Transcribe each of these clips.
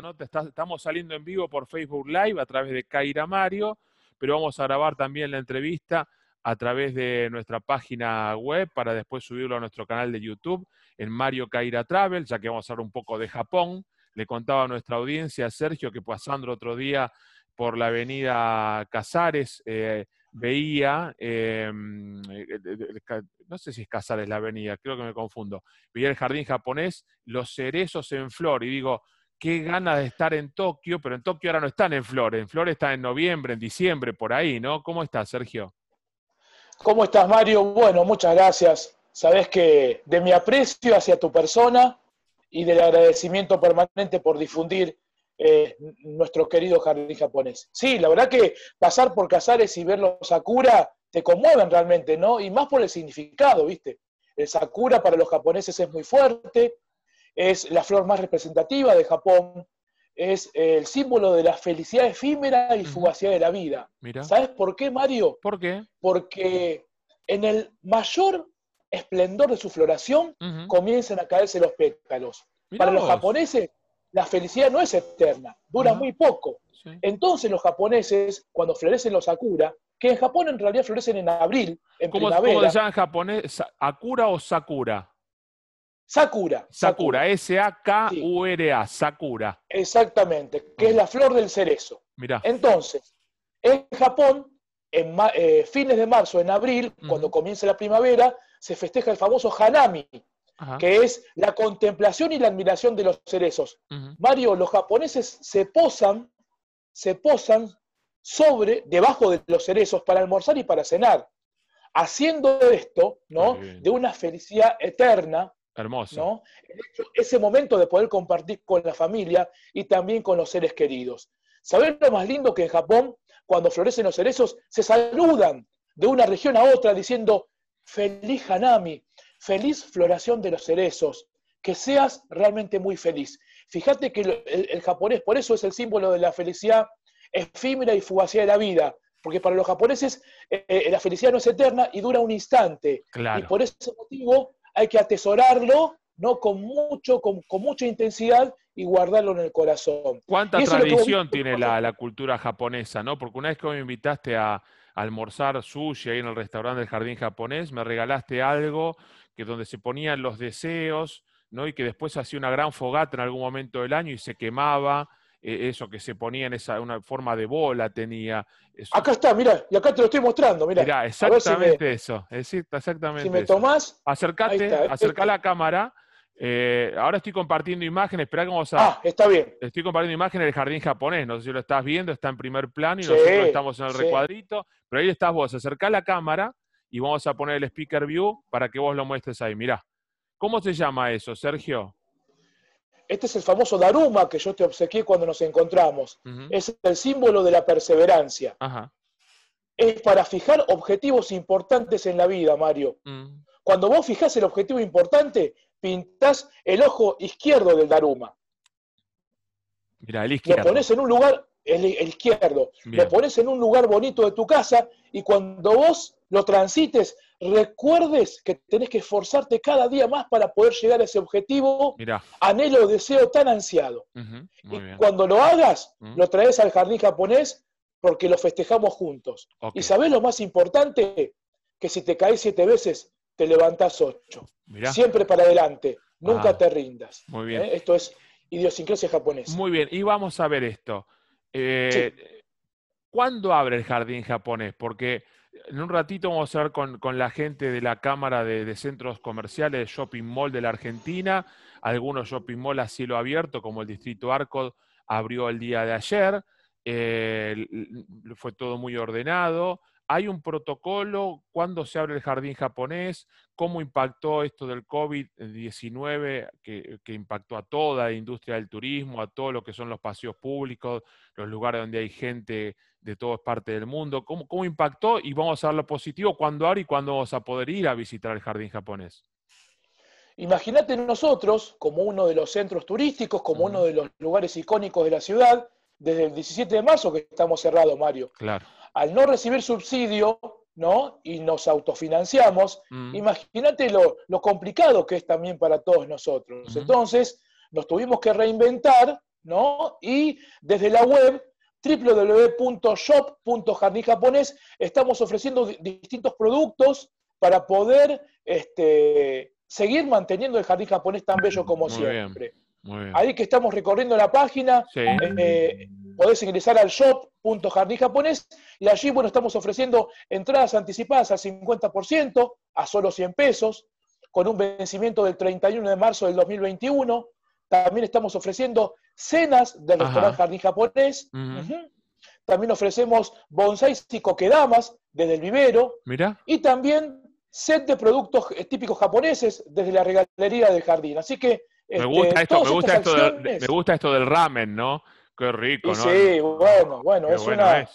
nota estamos saliendo en vivo por Facebook Live a través de Kaira Mario, pero vamos a grabar también la entrevista a través de nuestra página web para después subirlo a nuestro canal de YouTube en Mario Kaira Travel, ya que vamos a hablar un poco de Japón. Le contaba a nuestra audiencia, Sergio, que pasando otro día por la avenida Casares, eh, veía, em, eh, no sé si es Casares la avenida, creo que me confundo, veía el jardín japonés, los cerezos en flor, y digo, qué ganas de estar en Tokio, pero en Tokio ahora no están en flor, en flor está en noviembre, en diciembre, por ahí, ¿no? ¿Cómo estás, Sergio? ¿Cómo estás, Mario? Bueno, muchas gracias. Sabes que de mi aprecio hacia tu persona y del agradecimiento permanente por difundir eh, nuestro querido jardín japonés. Sí, la verdad que pasar por Casares y ver los Sakura te conmueven realmente, ¿no? Y más por el significado, ¿viste? El Sakura para los japoneses es muy fuerte, es la flor más representativa de Japón, es el símbolo de la felicidad efímera y fugacidad de la vida. ¿Sabes por qué, Mario? ¿Por qué? Porque en el mayor esplendor de su floración comienzan a caerse los pétalos. Para los japoneses la felicidad no es eterna, dura muy poco. Entonces los japoneses, cuando florecen los sakura, que en Japón en realidad florecen en abril, en ¿Cómo, primavera. ¿Cómo se llama en japonés? ¿Akura o Sakura? Sakura. Sakura, S-A-K-U-R-A, Sakura. Exactamente, que es la flor del cerezo. Mira. Entonces, en Japón, en eh, fines de marzo, en abril, cuando comienza la primavera, se festeja el famoso Hanami, que es la contemplación y la admiración de los cerezos. Mario, los japoneses se posan, se posan sobre, debajo de los cerezos para almorzar y para cenar, haciendo esto, ¿no? De una felicidad eterna. Hermoso. ¿no? Ese momento de poder compartir con la familia y también con los seres queridos. ¿Sabes lo más lindo que en Japón, cuando florecen los cerezos, se saludan de una región a otra diciendo feliz Hanami, feliz floración de los cerezos, que seas realmente muy feliz. Fíjate que el, japonés, por eso es el símbolo de la felicidad efímera y fugacidad de la vida, porque para los japoneses eh, eh, la felicidad no es eterna y dura un instante. Y por ese motivo hay que atesorarlo ¿no? con, mucho, con, mucha intensidad y guardarlo en el corazón. ¿Cuánta tradición tiene la, la, cultura japonesa? ¿no? Porque una vez que me invitaste a, almorzar sushi ahí en el restaurante del Jardín Japonés, me regalaste algo que donde se ponían los deseos, ¿no? Y que después hacía una gran fogata en algún momento del año y se quemaba, eh, eso que se ponía en esa, una forma de bola tenía. Acá está, mira, y acá te lo estoy mostrando, mira. Mira, exactamente eso, exactamente Si me tomás... Acércate, acerca la cámara eh, ahora estoy compartiendo imágenes, espera que vamos a... Ah, está bien. Estoy compartiendo imágenes del jardín japonés, no sé si lo estás viendo, está en primer plano y nosotros estamos en el recuadrito, pero ahí estás vos, acercá la cámara y vamos a poner el speaker view para que vos lo muestres ahí, mirá. ¿Cómo se llama eso, Sergio? Este es el famoso Daruma que yo te obsequié cuando nos encontramos. Es el símbolo de la perseverancia. Es para fijar objetivos importantes en la vida, Mario. Mm. Cuando vos fijás el objetivo importante, pintas el ojo izquierdo del Daruma. Mira, el izquierdo. Lo pones en un lugar, el, izquierdo, lo pones en un lugar bonito de tu casa y cuando vos lo transites, recuerdes que tenés que esforzarte cada día más para poder llegar a ese objetivo, anhelo, deseo tan ansiado. y cuando lo hagas, lo traes al jardín japonés porque lo festejamos juntos. ¿Y sabés lo más importante? Que si te caes siete veces, te levantás ocho. Siempre para adelante, nunca ah, te rindas. Muy bien. ¿eh? Esto es idiosincrasia japonesa. Muy bien, y vamos a ver esto. Eh, ¿Cuándo abre el jardín japonés? Porque en un ratito vamos a ver con, la gente de la Cámara de, Centros Comerciales Shopping Mall de la Argentina, algunos shopping mall a cielo abierto, como el Distrito Arco abrió el día de ayer. Eh, fue todo muy ordenado. ¿Hay un protocolo? ¿Cuándo se abre el jardín japonés? ¿Cómo impactó esto del COVID-19 que, impactó a toda la industria del turismo, a todo lo que son los paseos públicos, los lugares donde hay gente de todas partes del mundo? ¿Cómo, cómo impactó? Y vamos a ver lo positivo, ¿cuándo abre y cuándo vamos a poder ir a visitar el jardín japonés? Imagínate nosotros como uno de los centros turísticos, como uno de los lugares icónicos de la ciudad, desde el 17 de marzo que estamos cerrados, Mario. Claro al no recibir subsidio, ¿no? Y nos autofinanciamos, mm. imagínate lo, complicado que es también para todos nosotros. Entonces, nos tuvimos que reinventar, ¿no? Y desde la web www.shop.jardinjaponés estamos ofreciendo distintos productos para poder este, seguir manteniendo el jardín japonés tan bello como siempre. Ahí que estamos recorriendo la página, eh, podés ingresar al shop.jardinjaponés y allí, bueno, estamos ofreciendo entradas anticipadas al 50%, a solo 100 pesos, con un vencimiento del 31 de marzo del 2021. También estamos ofreciendo cenas del restaurante Jardín Japonés. También ofrecemos bonsáis y coquedamas desde el vivero. Mira. Y también set de productos típicos japoneses desde la regalería del jardín. Así que me este, gusta esto, me gusta esto, del, me gusta esto del ramen, ¿no? Qué rico, ¿no? Sí, bueno, bueno, es una.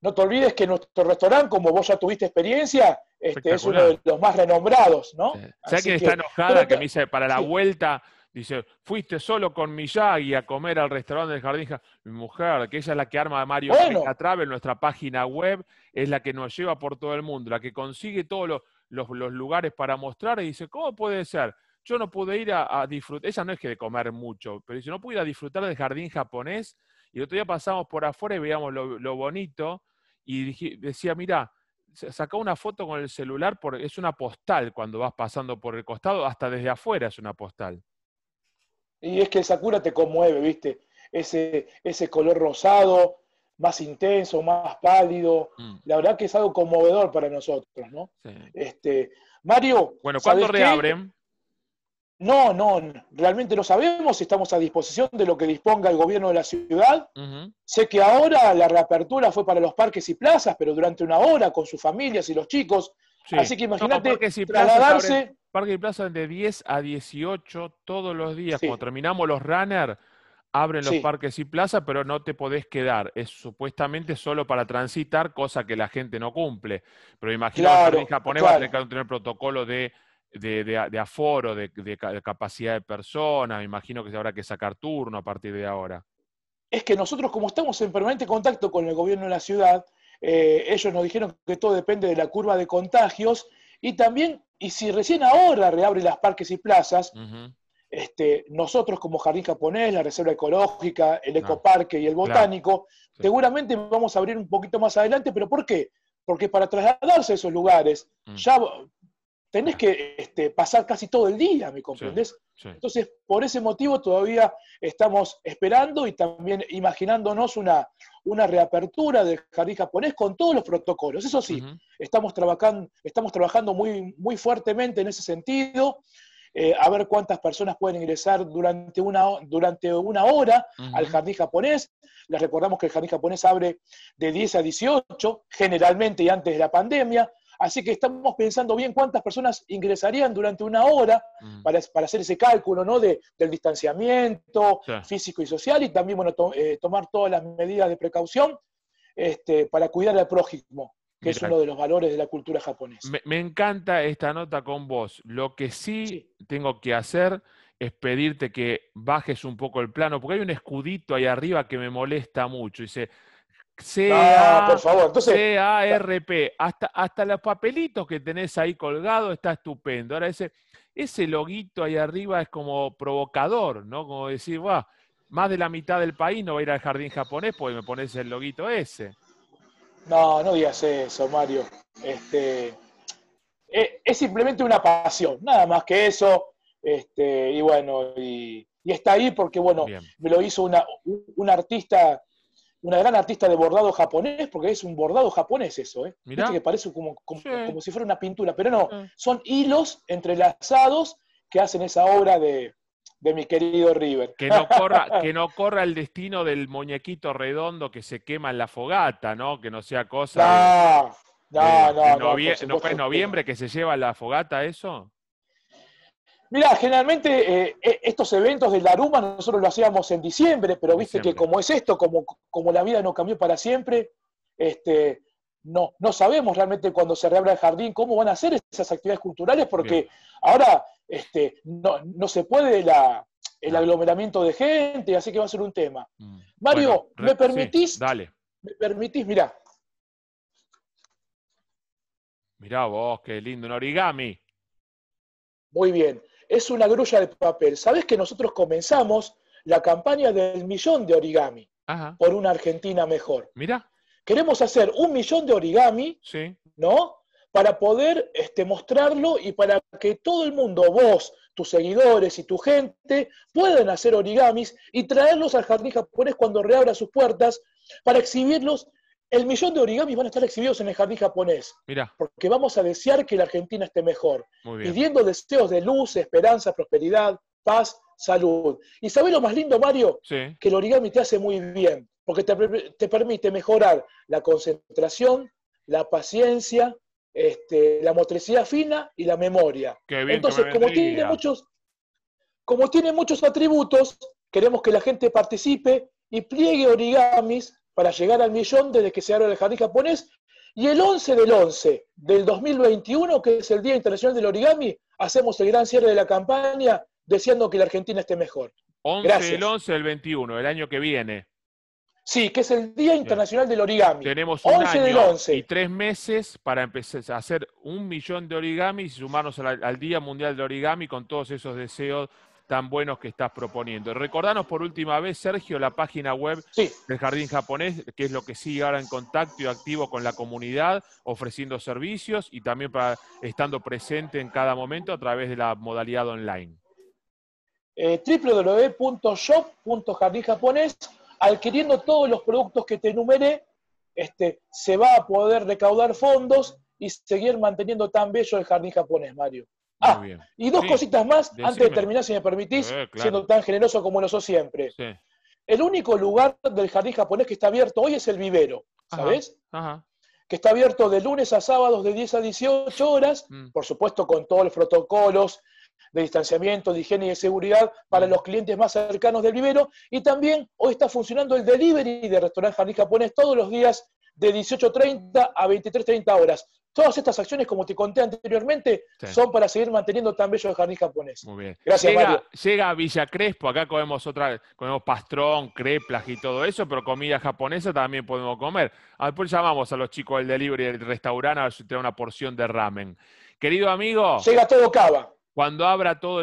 No te olvides que nuestro restaurante, como vos ya tuviste experiencia, este, es uno de los más renombrados, ¿no? ¿Sabes quién está enojada? Que me dice, para la vuelta, dice, fuiste solo con Miyagi a comer al restaurante del jardín. Mi mujer, que ella es la que arma a Mario bueno. en nuestra página web, es la que nos lleva por todo el mundo, la que consigue todos los, los, los lugares para mostrar y dice, ¿cómo puede ser? Yo no pude ir a, disfrutar, ella no es que de comer mucho, pero si no pude ir a disfrutar del jardín japonés, y el otro día pasamos por afuera y veíamos lo, bonito, y decía, mira, saca una foto con el celular, porque es una postal cuando vas pasando por el costado, hasta desde afuera es una postal. Y es que el Sakura te conmueve, ¿viste? Ese, ese color rosado, más intenso, más pálido. Mm. La verdad que es algo conmovedor para nosotros, ¿no? Este, Mario. Bueno, ¿cuándo reabren? No, no, realmente no sabemos, estamos a disposición de lo que disponga el gobierno de la ciudad. Sé que ahora la reapertura fue para los parques y plazas, pero durante una hora con sus familias y los chicos. Así que imagínate no, trasladarse. Parques y plazas de 10 a 18 todos los días. Cuando terminamos los runners, abren los parques y plazas, pero no te podés quedar. Es supuestamente solo para transitar, cosa que la gente no cumple. Pero imagino que en japonés va a tener que tener protocolo de de, aforo, de, capacidad de personas, me imagino que se habrá que sacar turno a partir de ahora. Es que nosotros, como estamos en permanente contacto con el gobierno de la ciudad, eh, ellos nos dijeron que todo depende de la curva de contagios y también, y si recién ahora reabren las parques y plazas, este, nosotros como Jardín Japonés, la Reserva Ecológica, el Ecoparque y el Botánico, seguramente vamos a abrir un poquito más adelante, pero ¿por qué? Porque para trasladarse a esos lugares, mm. ya tenés que este, pasar casi todo el día, ¿me comprendes? Entonces, por ese motivo todavía estamos esperando y también imaginándonos una, una reapertura del jardín japonés con todos los protocolos. Eso sí, estamos, trabajando, estamos trabajando muy, muy fuertemente en ese sentido. Eh, a ver cuántas personas pueden ingresar durante una, durante una hora al jardín japonés. Les recordamos que el jardín japonés abre de 10 a 18, generalmente y antes de la pandemia. Así que estamos pensando bien cuántas personas ingresarían durante una hora mm. para, hacer ese cálculo ¿no? de, del distanciamiento físico y social y también bueno, eh, tomar todas las medidas de precaución este, para cuidar al prójimo, que es uno de los valores de la cultura japonesa. Me, encanta esta nota con vos. Lo que sí, tengo que hacer es pedirte que bajes un poco el plano, porque hay un escudito ahí arriba que me molesta mucho. Dice, C-A-R-P. Hasta, hasta los papelitos que tenés ahí colgados está estupendo. Ahora, ese, ese loguito ahí arriba es como provocador, ¿no? Como decir, va, más de la mitad del país no va a ir al jardín japonés porque me pones el loguito ese. No, no digas eso, Mario. Este, eh, es, simplemente una pasión, nada más que eso. Este, y bueno, y, está ahí porque, bueno, me lo hizo una, un artista una gran artista de bordado japonés, porque es un bordado japonés eso, ¿eh? que parece como, como, si fuera una pintura, pero no, son hilos entrelazados que hacen esa obra de, mi querido River. Que no, corra, que no corra el destino del muñequito redondo que se quema en la fogata, ¿no? Que no sea cosa. No, no, no, no, ¿No fue en noviembre que se lleva la fogata eso? Mira, generalmente eh, eh, estos eventos del Daruma nosotros lo hacíamos en diciembre, pero viste que como es esto, como, como la vida no cambió para siempre, este, no, no sabemos realmente cuando se reabra el jardín cómo van a ser esas actividades culturales, porque ahora este, no, se puede el aglomeramiento de gente, así que va a ser un tema. Mm. Mario, ¿me permitís? dale. ¿Me permitís? Mirá. Mirá vos, qué lindo, un origami. Muy bien es una grulla de papel. Sabes que nosotros comenzamos la campaña del millón de origami por una Argentina mejor. Mira. Queremos hacer un millón de origami, sí. ¿no? Para poder este, mostrarlo y para que todo el mundo, vos, tus seguidores y tu gente, puedan hacer origamis y traerlos al jardín japonés cuando reabra sus puertas para exhibirlos el millón de origamis van a estar exhibidos en el jardín japonés. Mira. Porque vamos a desear que la Argentina esté mejor. Pidiendo deseos de luz, esperanza, prosperidad, paz, salud. ¿Y sabes lo más lindo, Mario? Sí. Que el origami te hace muy bien. Porque te, permite mejorar la concentración, la paciencia, este, la motricidad fina y la memoria. Entonces, como tiene, muchos, como tiene muchos atributos, queremos que la gente participe y pliegue origamis para llegar al millón desde que se abre el jardín japonés. Y el 11 del 11 del 2021, que es el Día Internacional del Origami, hacemos el gran cierre de la campaña deseando que la Argentina esté mejor. 11 del 11 del 21, el año que viene. Sí, que es el Día Internacional del Origami. Tenemos un año y tres meses para empezar a hacer un millón de origami y sumarnos al, Día Mundial del Origami con todos esos deseos tan buenos que estás proponiendo. Recordanos por última vez, Sergio, la página web del Jardín Japonés, que es lo que sigue ahora en contacto y activo con la comunidad, ofreciendo servicios y también para, estando presente en cada momento a través de la modalidad online. Eh, www.shop.jardinjaponés, adquiriendo todos los productos que te enumeré, este, se va a poder recaudar fondos y seguir manteniendo tan bello el jardín japonés, Mario. Ah, y dos cositas más antes de terminar, si me permitís, siendo tan generoso como lo sos siempre. El único lugar del jardín japonés que está abierto hoy es el vivero, ¿sabes? Que está abierto de lunes a sábados de 10 a 18 horas, mm. por supuesto con todos los protocolos de distanciamiento, de higiene y de seguridad para mm. los clientes más cercanos del vivero. Y también hoy está funcionando el delivery de restaurante Jardín Japonés todos los días de 18.30 a 23.30 horas. Todas estas acciones, como te conté anteriormente, son para seguir manteniendo tan bello el jardín japonés. Muy bien. Gracias, llega, Mario. Llega a Villa Crespo, acá comemos otra, comemos pastrón, creplas y todo eso, pero comida japonesa también podemos comer. Después llamamos a los chicos del delivery del restaurante a ver si tienen una porción de ramen. Querido amigo. Llega todo cava. Cuando abra todo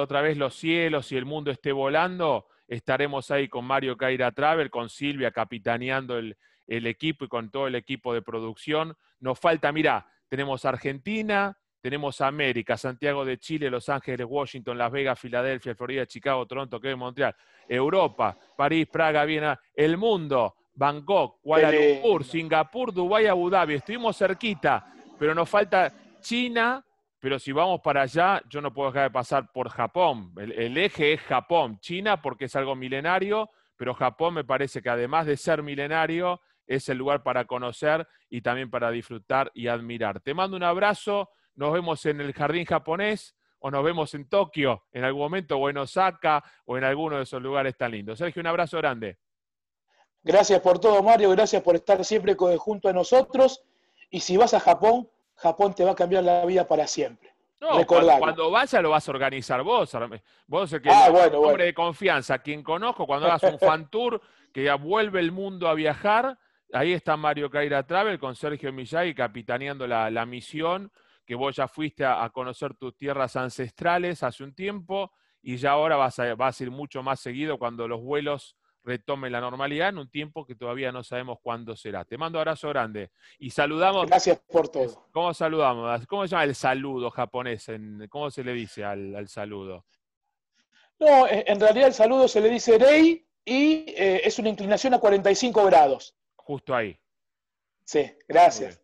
otra vez los cielos y el mundo esté volando, estaremos ahí con Mario Caira Travel, con Silvia capitaneando el, el equipo y con todo el equipo de producción. Nos falta, mira, tenemos Argentina, tenemos América, Santiago de Chile, Los Ángeles, Washington, Las Vegas, Filadelfia, Florida, Chicago, Toronto, Quebec, Montreal, Europa, París, Praga, Viena, el mundo, Bangkok, Kuala Lumpur, Singapur, Dubái, Abu Dhabi. Estuvimos cerquita, pero nos falta China, pero si vamos para allá, yo no puedo dejar de pasar por Japón. el eje es Japón, China porque es algo milenario, pero Japón me parece que además de ser milenario, es el lugar para conocer y también para disfrutar y admirar. Te mando un abrazo, nos vemos en el jardín japonés o nos vemos en Tokio en algún momento o en Osaka o en alguno de esos lugares tan lindos. Sergio, un abrazo grande. Gracias por todo, Mario, gracias por estar siempre junto a nosotros y si vas a Japón, Japón te va a cambiar la vida para siempre. No, cuando, cuando, vayas lo vas a organizar vos. Vos el que ah, hombre de confianza, quien conozco, cuando hagas un fan tour que ya vuelve el mundo a viajar, Ahí está Mario Caira Travel con Sergio Millay capitaneando la, misión, que vos ya fuiste a, conocer tus tierras ancestrales hace un tiempo y ya ahora vas a, vas a ir mucho más seguido cuando los vuelos retomen la normalidad en un tiempo que todavía no sabemos cuándo será. Te mando abrazo grande y saludamos. Gracias por todo. ¿Cómo saludamos? ¿Cómo se llama el saludo japonés? ¿Cómo se le dice al, saludo? No, en realidad el saludo se le dice rei y eh, es una inclinación a 45 grados justo ahí. Sí, gracias.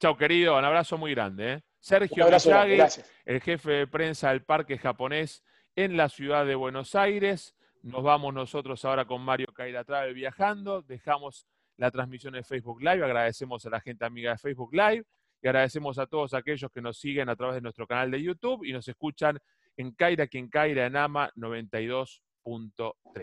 Chao, querido, un abrazo muy grande. ¿eh? Sergio Miyagi, el jefe de prensa del Parque Japonés en la ciudad de Buenos Aires. Nos vamos nosotros ahora con Mario Caira Travel viajando. Dejamos la transmisión de Facebook Live. Agradecemos a la gente amiga de Facebook Live y agradecemos a todos aquellos que nos siguen a través de nuestro canal de YouTube y nos escuchan en Caira, quien Caira en AMA 92.3.